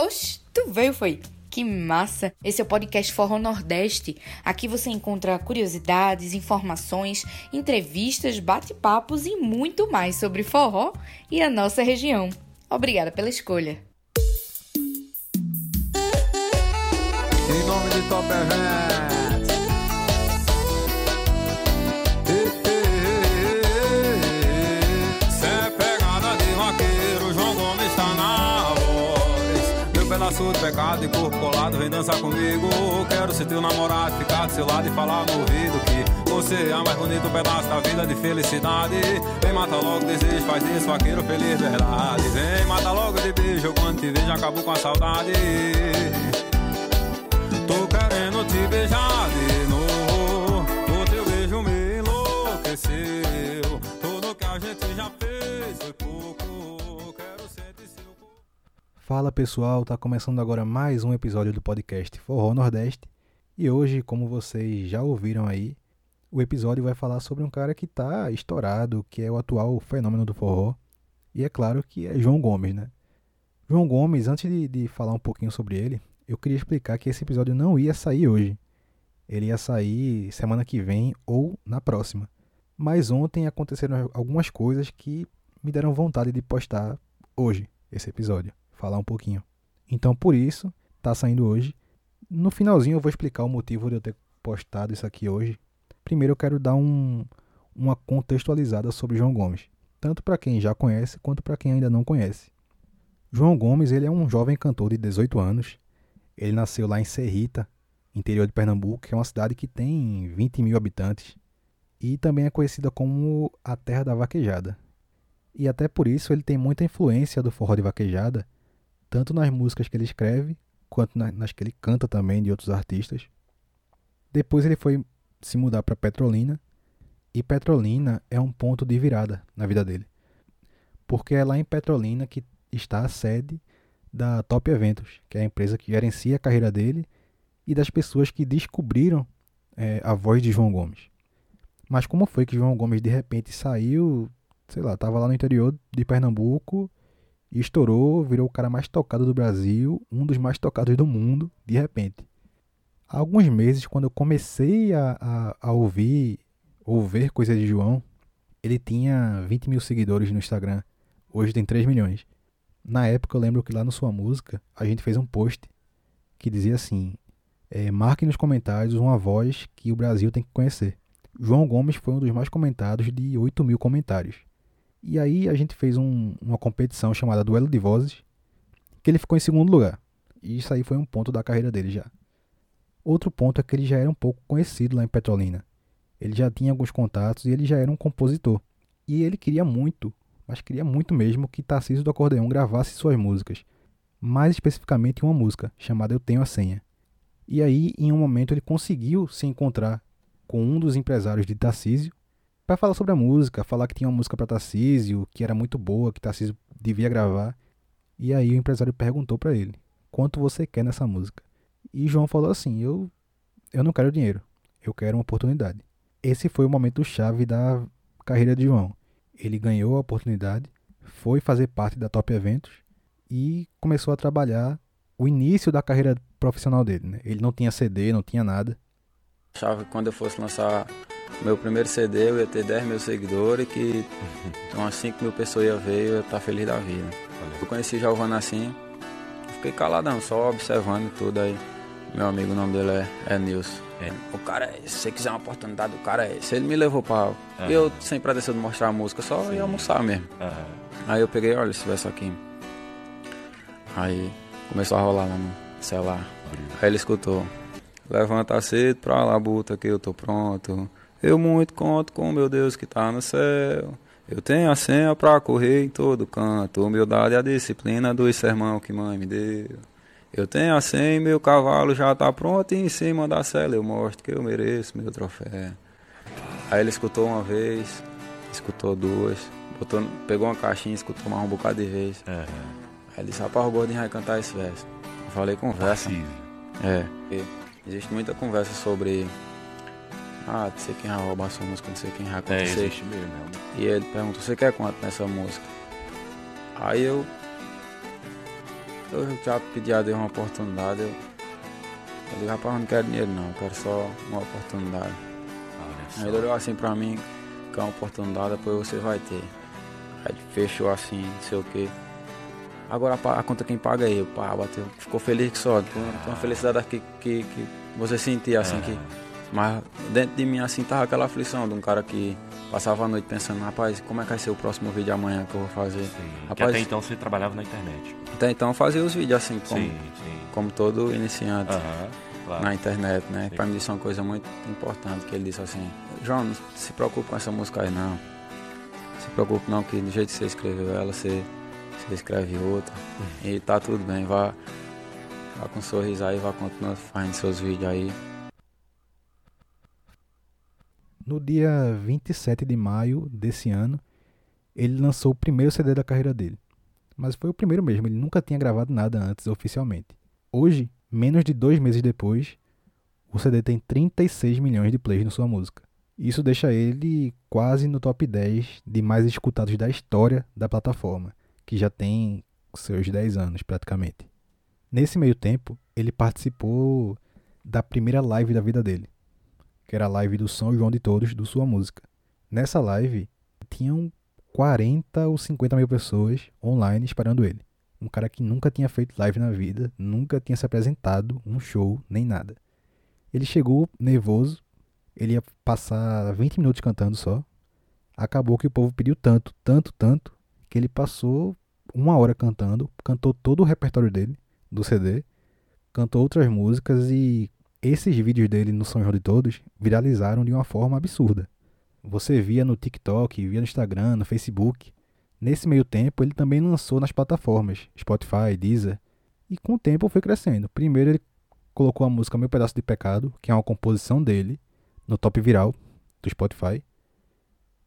Oxe, tu veio, foi? Que massa! Esse é o podcast Forró Nordeste. Aqui você encontra curiosidades, informações, entrevistas, bate-papos e muito mais sobre forró e a nossa região. Obrigada pela escolha. Em nome de Top pedaço de pecado e corpo colado, vem dançar comigo. Quero ser teu namorado, ficar do seu lado e falar no ouvido que você é o mais bonito pedaço da vida de felicidade. Vem, mata logo desejo, faz isso, vaqueiro feliz, verdade. Vem, mata logo de beijo, quando te vejo, acabou com a saudade. Tô querendo te beijar de Fala pessoal, tá começando agora mais um episódio do podcast Forró Nordeste. E hoje, como vocês já ouviram aí, o episódio vai falar sobre um cara que tá estourado, que é o atual fenômeno do forró. E é claro que é João Gomes, né? João Gomes, antes de, de falar um pouquinho sobre ele, eu queria explicar que esse episódio não ia sair hoje. Ele ia sair semana que vem ou na próxima. Mas ontem aconteceram algumas coisas que me deram vontade de postar hoje esse episódio, falar um pouquinho. Então por isso tá saindo hoje. No finalzinho eu vou explicar o motivo de eu ter postado isso aqui hoje. Primeiro eu quero dar um, uma contextualizada sobre João Gomes, tanto para quem já conhece quanto para quem ainda não conhece. João Gomes ele é um jovem cantor de 18 anos. Ele nasceu lá em Serrita, interior de Pernambuco, que é uma cidade que tem 20 mil habitantes e também é conhecida como a terra da vaquejada. E até por isso ele tem muita influência do forró de vaquejada, tanto nas músicas que ele escreve, quanto na- nas que ele canta também de outros artistas. Depois ele foi se mudar para Petrolina, e Petrolina é um ponto de virada na vida dele. Porque é lá em Petrolina que está a sede da Top Eventos, que é a empresa que gerencia a carreira dele e das pessoas que descobriram eh, a voz de João Gomes. Mas como foi que João Gomes de repente saiu, sei lá, estava lá no interior de Pernambuco e estourou, virou o cara mais tocado do Brasil, um dos mais tocados do mundo, de repente. Há alguns meses, quando eu comecei a, a, a ouvir ou ver coisas de João, ele tinha 20 mil seguidores no Instagram. Hoje tem 3 milhões. Na época eu lembro que lá no Sua Música a gente fez um post que dizia assim: é, marque nos comentários uma voz que o Brasil tem que conhecer. João Gomes foi um dos mais comentados de 8 mil comentários. E aí a gente fez um- uma competição chamada Duelo de Vozes, que ele ficou em segundo lugar. E isso aí foi um ponto da carreira dele já. Outro ponto é que ele já era um pouco conhecido lá em Petrolina. Ele já tinha alguns contatos e ele já era um compositor. E ele queria muito, mas queria muito mesmo que Tarcísio do Acordeão gravasse suas músicas. Mais especificamente uma música chamada Eu Tenho a Senha. E aí, em um momento, ele conseguiu se encontrar com um dos empresários de Tarcísio para falar sobre a música, falar que tinha uma música para Tarcísio, que era muito boa, que Tarcísio devia gravar. E aí o empresário perguntou para ele: "Quanto você quer nessa música?" E João falou assim: "Eu eu não quero dinheiro, eu quero uma oportunidade." Esse foi o momento chave da carreira de João. Ele ganhou a oportunidade, foi fazer parte da Top Eventos e começou a trabalhar o início da carreira profissional dele. Né? Ele não tinha CD, não tinha nada. Achava que quando eu fosse lançar meu primeiro CD eu ia ter 10 mil seguidores que umas 5 mil pessoas iam ver e eu ia estar feliz da vida. Eu conheci Giovanna assim, fiquei caladão, só observando tudo aí. Meu amigo, o nome dele é, é Nilson. O cara é esse, se você quiser uma oportunidade, o cara é esse. Ele me levou pra. Eu, sem pretensão de mostrar a música, só ia almoçar mesmo. Aí eu peguei, olha, esse verso aqui. Aí começou a rolar lá no celular. Aí ele escutou. Levanta cedo pra labuta que eu tô pronto. Eu muito conto com meu Deus que tá no céu. Eu tenho a senha pra correr em todo canto. Humildade é a disciplina do sermão que mãe me deu. Eu tenho a senha e meu cavalo já tá pronto. E em cima da cela eu mostro que eu mereço meu troféu. Aí ele escutou uma vez, escutou duas, botou, pegou uma caixinha, escutou mais um bocado de vez. Aí ele disse, rapaz, o gordinho vai cantar esse verso. Eu falei, conversa. É. E existe muita conversa sobre. Ah, não sei quem vai roubar sua música, não sei quem vai É, acontecer. existe mesmo. E ele perguntou, você quer quanto nessa música? Aí eu eu já pedi a Deus uma oportunidade. Eu, eu digo, rapaz, eu não quero dinheiro não, eu quero só uma oportunidade. Aí ele olhou assim pra mim, que é uma oportunidade, depois você vai ter. Aí fechou assim, não sei o que. Agora a, conta quem paga é eu, pá, bateu. Ficou feliz que só. Tem, tem uma felicidade que, que, que você sentia assim que. Mas dentro de mim assim tava aquela aflição de um cara que passava a noite pensando, rapaz, como é que vai ser o próximo vídeo amanhã que eu vou fazer? Sim, Rapaz, até então você trabalhava na internet. até então eu fazia os vídeos assim, como, Sim, sim. como todo iniciante claro. na internet, né? Pra mim isso é uma coisa muito importante, que ele disse assim, João, não se preocupe com essa música aí não. Se preocupe não, que do jeito que você escreveu ela, você, você escreve outra. E tá tudo bem, vá, vá com um sorriso aí, vá continuar fazendo seus vídeos aí. No dia 27 de maio desse ano, ele lançou o primeiro CD da carreira dele. Mas foi o primeiro mesmo, ele nunca tinha gravado nada antes oficialmente. Hoje, menos de dois meses depois, o CD tem 36 milhões de plays na sua música. Isso deixa ele quase no top 10 de mais escutados da história da plataforma, que já tem seus 10 anos praticamente. Nesse meio tempo, ele participou da primeira live da vida dele, que era a live do São João de Todos, do Sua Música. Nessa live, tinham 40 ou 50 mil pessoas online esperando ele. Um cara que nunca tinha feito live na vida, nunca tinha se apresentado, um show, nem nada. Ele chegou nervoso, ele ia passar 20 minutos cantando só. Acabou que o povo pediu tanto, tanto, tanto, que ele passou uma hora cantando, cantou todo o repertório dele, do CD, cantou outras músicas e esses vídeos dele no São João de Todos viralizaram de uma forma absurda. Você via no TikTok, via no Instagram, no Facebook. Nesse meio tempo, ele também lançou nas plataformas Spotify, Deezer, e com o tempo foi crescendo. Primeiro ele colocou a música Meu Pedaço de Pecado, que é uma composição dele, no top viral do Spotify.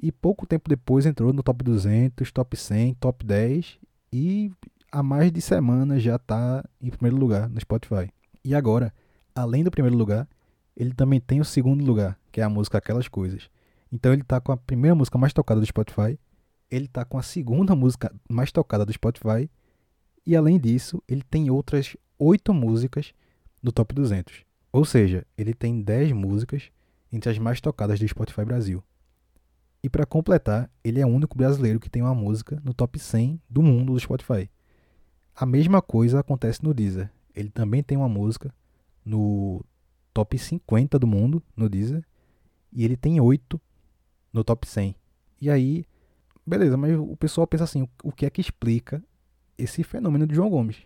E pouco tempo depois entrou no top 200, top 100, top 10 e há mais de semana já está em primeiro lugar no Spotify. E agora, além do primeiro lugar, ele também tem o segundo lugar, que é a música Aquelas Coisas. Então ele está com a primeira música mais tocada do Spotify, ele está com a segunda música mais tocada do Spotify e além disso, ele tem outras oito músicas no top 200. Ou seja, ele tem 10 músicas entre as mais tocadas do Spotify Brasil. E para completar, ele é o único brasileiro que tem uma música no top 100 do mundo do Spotify. A mesma coisa acontece no Deezer. Ele também tem uma música no top 50 do mundo no Deezer e ele tem 8 no top 100. E aí, beleza, mas o pessoal pensa assim, o que é que explica esse fenômeno de João Gomes?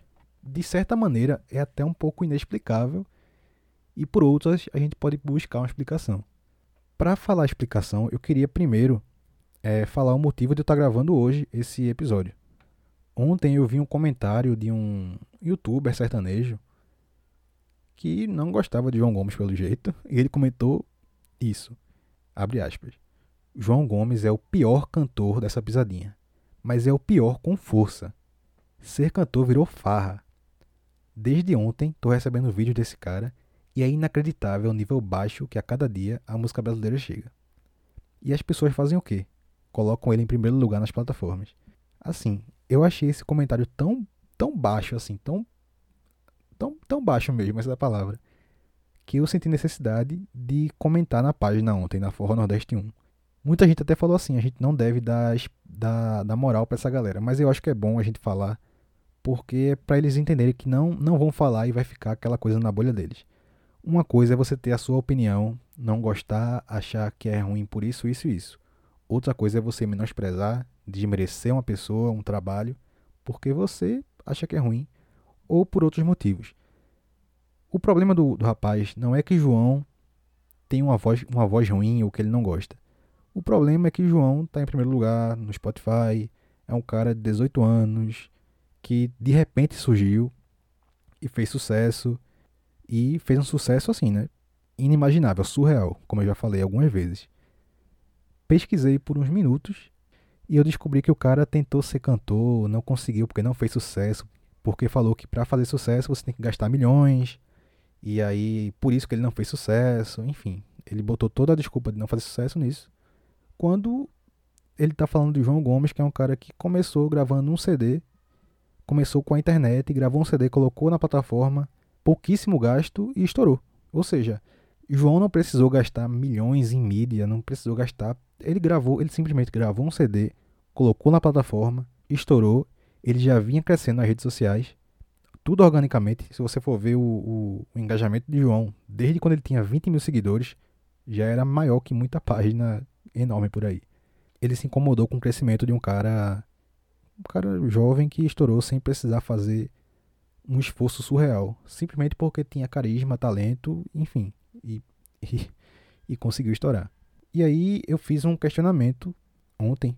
De certa maneira, é até um pouco inexplicável e por outras a gente pode buscar uma explicação. Para falar a explicação, eu queria primeiro é, falar o motivo de eu estar gravando hoje esse episódio. Ontem eu vi um comentário de um youtuber sertanejo que não gostava de João Gomes pelo jeito, e ele comentou isso. Abre aspas. João Gomes é o pior cantor dessa pisadinha, mas é o pior com força. Ser cantor virou farra. Desde ontem tô recebendo vídeos desse cara e é inacreditável o nível baixo que a cada dia a música brasileira chega. E as pessoas fazem o quê? Colocam ele em primeiro lugar nas plataformas. Assim, eu achei esse comentário tão, tão baixo assim, tão, tão, tão baixo mesmo, essa palavra, que eu senti necessidade de comentar na página ontem, na Forró Nordeste 1. Muita gente até falou assim, a gente não deve dar, dar, dar moral para essa galera, mas eu acho que é bom a gente falar, porque é para eles entenderem que não, não vão falar e vai ficar aquela coisa na bolha deles. Uma coisa é você ter a sua opinião, não gostar, achar que é ruim por isso, isso e isso. Outra coisa é você menosprezar, desmerecer uma pessoa, um trabalho, porque você acha que é ruim ou por outros motivos. O problema do, do rapaz não é que João tem uma voz, uma voz ruim ou que ele não gosta. O problema é que João está em primeiro lugar no Spotify, é um cara de 18 anos que de repente surgiu e fez sucesso e fez um sucesso assim, né? Inimaginável, surreal, como eu já falei algumas vezes. Pesquisei por uns minutos e eu descobri que o cara tentou ser cantor, não conseguiu porque não fez sucesso, porque falou que para fazer sucesso você tem que gastar milhões. E aí, por isso que ele não fez sucesso, enfim, ele botou toda a desculpa de não fazer sucesso nisso. Quando ele tá falando de João Gomes, que é um cara que começou gravando um CD começou com a internet, gravou um CD, colocou na plataforma, pouquíssimo gasto e estourou. Ou seja, João não precisou gastar milhões em mídia, não precisou gastar. Ele gravou, ele simplesmente gravou um CD, colocou na plataforma, estourou. Ele já vinha crescendo nas redes sociais, tudo organicamente. Se você for ver o, o, o engajamento de João, desde quando ele tinha 20 mil seguidores, já era maior que muita página enorme por aí. Ele se incomodou com o crescimento de um cara um cara jovem que estourou sem precisar fazer um esforço surreal, simplesmente porque tinha carisma, talento, enfim, e, e, e conseguiu estourar. E aí eu fiz um questionamento ontem.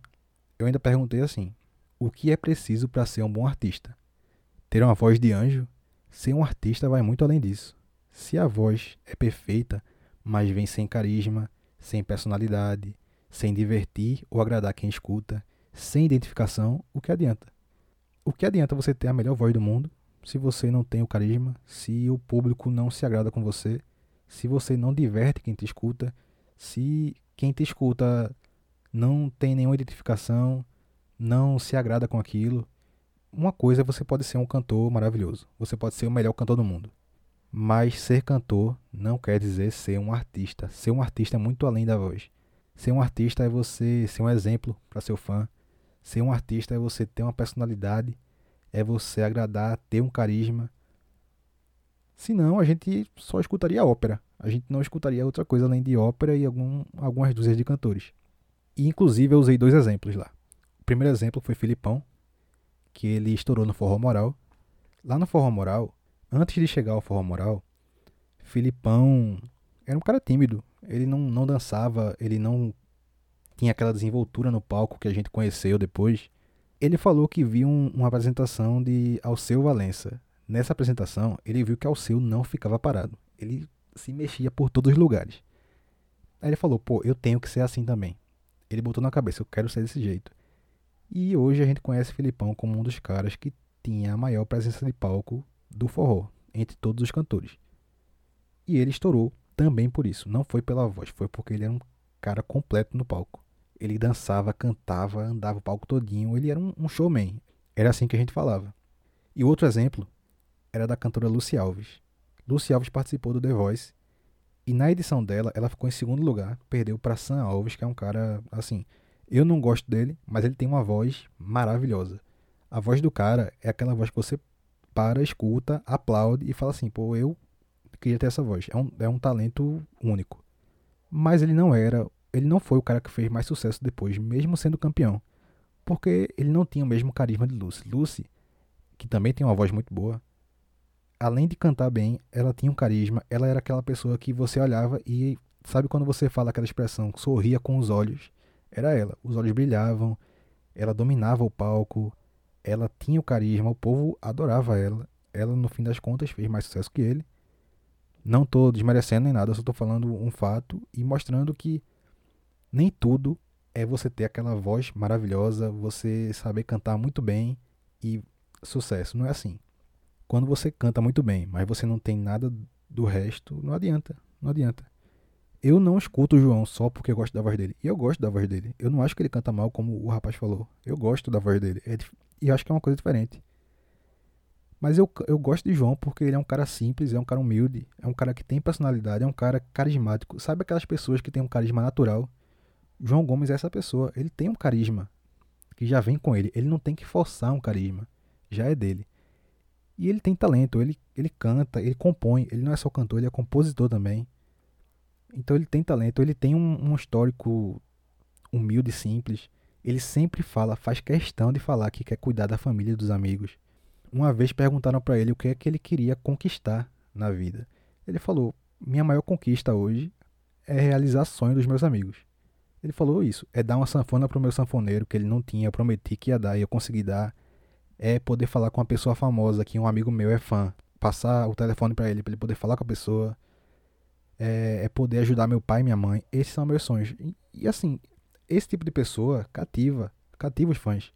Eu ainda perguntei assim: o que é preciso para ser um bom artista? Ter uma voz de anjo? Ser um artista vai muito além disso. Se a voz é perfeita, mas vem sem carisma, sem personalidade, sem divertir ou agradar quem escuta, sem identificação, o que adianta? O que adianta você ter a melhor voz do mundo se você não tem o carisma, se o público não se agrada com você, se você não diverte quem te escuta, se quem te escuta não tem nenhuma identificação, não se agrada com aquilo? Uma coisa é você pode ser um cantor maravilhoso, você pode ser o melhor cantor do mundo. Mas ser cantor não quer dizer ser um artista. Ser um artista é muito além da voz. Ser um artista é você ser um exemplo para seu fã, Ser um artista é você ter uma personalidade, é você agradar, ter um carisma. Senão a gente só escutaria ópera. A gente não escutaria outra coisa além de ópera e algum, algumas dúzias de cantores. E inclusive eu usei dois exemplos lá. O primeiro exemplo foi Filipão, que ele estourou no Forró Moral. Lá no Forró Moral, antes de chegar ao Forró Moral, Filipão era um cara tímido. Ele não, não dançava, ele não tinha aquela desenvoltura no palco que a gente conheceu depois. Ele falou que viu um, uma apresentação de Alceu Valença. Nessa apresentação, ele viu que Alceu não ficava parado. Ele se mexia por todos os lugares. Aí ele falou: pô, eu tenho que ser assim também. Ele botou na cabeça: eu quero ser desse jeito. E hoje a gente conhece Filipão como um dos caras que tinha a maior presença de palco do forró, entre todos os cantores. E ele estourou também por isso. Não foi pela voz, foi porque ele era um cara completo no palco. Ele dançava, cantava, andava o palco todinho. Ele era um, um showman. Era assim que a gente falava. E outro exemplo era da cantora Lucy Alves. Lucy Alves participou do The Voice e na edição dela ela ficou em segundo lugar, perdeu para Sam Alves, que é um cara assim, eu não gosto dele, mas ele tem uma voz maravilhosa. A voz do cara é aquela voz que você para, escuta, aplaude e fala assim, pô, eu queria ter essa voz. É um, é um talento único. Mas ele não era ele não foi o cara que fez mais sucesso depois, mesmo sendo campeão. Porque ele não tinha o mesmo carisma de Lucy. Lucy, que também tem uma voz muito boa, além de cantar bem, ela tinha um carisma. Ela era aquela pessoa que você olhava e sabe quando você fala aquela expressão, sorria com os olhos? Era ela. Os olhos brilhavam, ela dominava o palco, ela tinha o carisma, o povo adorava ela. Ela, no fim das contas, fez mais sucesso que ele. Não estou desmerecendo nem nada, só estou falando um fato e mostrando que nem tudo é você ter aquela voz maravilhosa, você saber cantar muito bem e sucesso. Não é assim. Quando você canta muito bem, mas você não tem nada do resto, não adianta. Não adianta. Eu não escuto o João só porque eu gosto da voz dele. E eu gosto da voz dele. Eu não acho que ele canta mal, como o rapaz falou. Eu gosto da voz dele. É, e acho que é uma coisa diferente. Mas eu, eu gosto de João porque ele é um cara simples, é um cara humilde, é um cara que tem personalidade, é um cara carismático. Sabe aquelas pessoas que têm um carisma natural? João Gomes é essa pessoa. Ele tem um carisma que já vem com ele. Ele não tem que forçar um carisma. Já é dele. E ele tem talento. Ele, ele canta, ele compõe. Ele não é só cantor, ele é compositor também. Então ele tem talento. Ele tem um, um histórico humilde e simples. Ele sempre fala, faz questão de falar que quer cuidar da família e dos amigos. Uma vez perguntaram para ele o que é que ele queria conquistar na vida. Ele falou: Minha maior conquista hoje é realizar sonhos dos meus amigos. Ele falou isso, é dar uma sanfona pro meu sanfoneiro que ele não tinha, eu prometi que ia dar e eu consegui dar. É poder falar com uma pessoa famosa que um amigo meu é fã, passar o telefone para ele para ele poder falar com a pessoa. É, é, poder ajudar meu pai e minha mãe. Esses são meus sonhos. E, e, assim, esse tipo de pessoa cativa, cativa os fãs.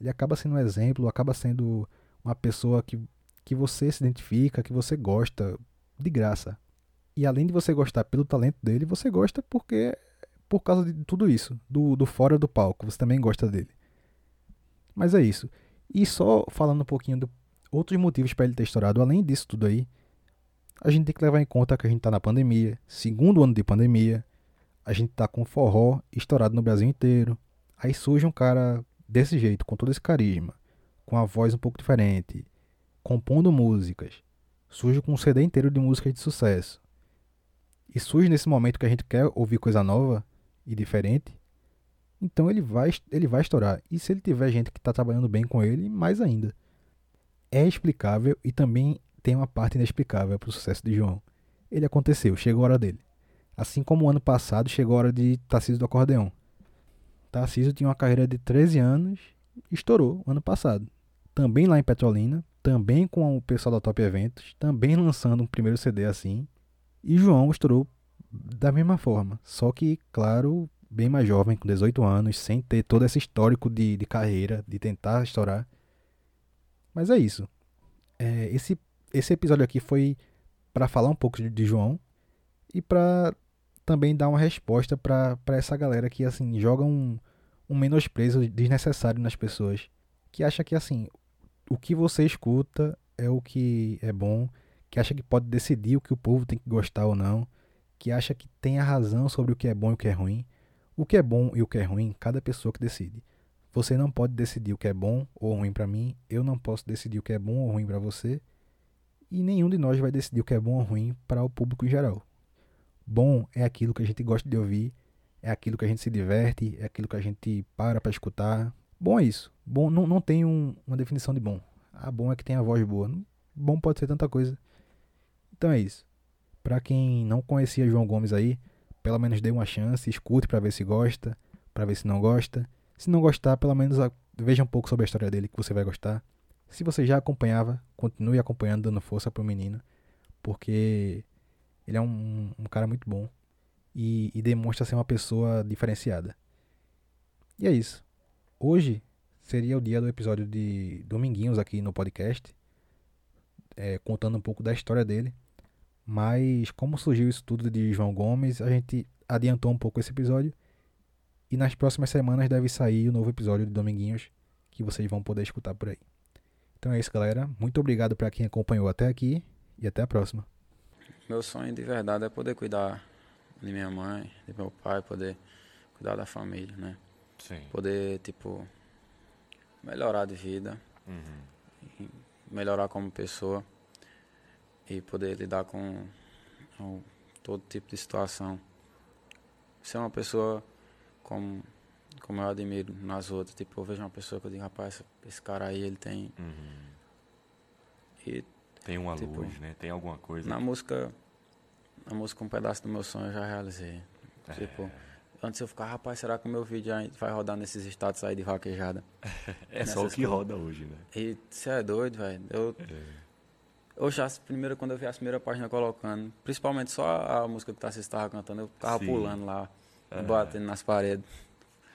Ele acaba sendo um exemplo, acaba sendo uma pessoa que, que você se identifica, que você gosta de graça. E além de você gostar pelo talento dele, você gosta porque por causa de tudo isso, do, do fora do palco. Você também gosta dele. Mas é isso. E só falando um pouquinho de outros motivos para ele ter estourado, além disso tudo aí, a gente tem que levar em conta que a gente está na pandemia, segundo ano de pandemia, a gente tá com forró estourado no Brasil inteiro. Aí surge um cara desse jeito, com todo esse carisma, com a voz um pouco diferente, compondo músicas. Surge com um CD inteiro de músicas de sucesso. E surge nesse momento que a gente quer ouvir coisa nova e diferente. Então ele vai, ele vai estourar. E se ele tiver gente que está trabalhando bem com ele, mais ainda. É explicável e também tem uma parte inexplicável para o sucesso de João. Ele aconteceu, chegou a hora dele. Assim como o ano passado chegou a hora de Tarcísio do Acordeão. Tarcísio tinha uma carreira de 13 anos estourou ano passado. Também lá em Petrolina, também com o pessoal da Top Eventos, também lançando um primeiro CD assim. E João estourou da mesma forma, só que, claro, bem mais jovem, com 18 anos, sem ter todo esse histórico de, de carreira, de tentar estourar. Mas é isso. É, esse, esse episódio aqui foi para falar um pouco de, de João e para também dar uma resposta para essa galera que assim joga um, um menosprezo desnecessário nas pessoas, que acha que assim o que você escuta é o que é bom, que acha que pode decidir o que o povo tem que gostar ou não, que acha que tem a razão sobre o que é bom e o que é ruim. O que é bom e o que é ruim, cada pessoa que decide. Você não pode decidir o que é bom ou ruim para mim, eu não posso decidir o que é bom ou ruim para você, e nenhum de nós vai decidir o que é bom ou ruim para o público em geral. Bom é aquilo que a gente gosta de ouvir, é aquilo que a gente se diverte, é aquilo que a gente para para escutar. Bom é isso. Bom não, não tem um, uma definição de bom. Ah, bom é que tem a voz boa. Bom pode ser tanta coisa. Então é isso. Para quem não conhecia João Gomes aí, pelo menos dê uma chance, escute para ver se gosta, para ver se não gosta. Se não gostar, pelo menos veja um pouco sobre a história dele que você vai gostar. Se você já acompanhava, continue acompanhando, dando força pro menino, porque ele é um, um cara muito bom e, e demonstra ser uma pessoa diferenciada. E é isso. Hoje seria o dia do episódio de Dominguinhos aqui no podcast, é, contando um pouco da história dele. Mas como surgiu isso tudo de João Gomes, a gente adiantou um pouco esse episódio. E nas próximas semanas deve sair o novo episódio de Dominguinhos que vocês vão poder escutar por aí. Então é isso, galera. Muito obrigado para quem acompanhou até aqui e até a próxima. Meu sonho de verdade é poder cuidar de minha mãe, de meu pai, poder cuidar da família, né? Sim. Poder, tipo, melhorar de vida, Uhum. melhorar como pessoa e poder lidar com, com todo tipo de situação. Ser uma pessoa como, como eu admiro nas outras. Tipo, eu vejo uma pessoa que eu digo, rapaz, esse cara aí, ele tem. Uhum. E Tem uma Tipo, luz, né? Tem alguma coisa. na música, na música um pedaço do meu sonho eu já realizei. É. Tipo, antes eu ficava, rapaz, será que o meu vídeo vai rodar nesses status aí de vaquejada? É só o que coisas. roda hoje, né? E você é doido, velho. Eu, É. eu já, primeiro, quando eu vi a primeira página colocando, principalmente só a música que o Tarcísio estava cantando, eu ficava Sim. pulando lá, É. batendo nas paredes.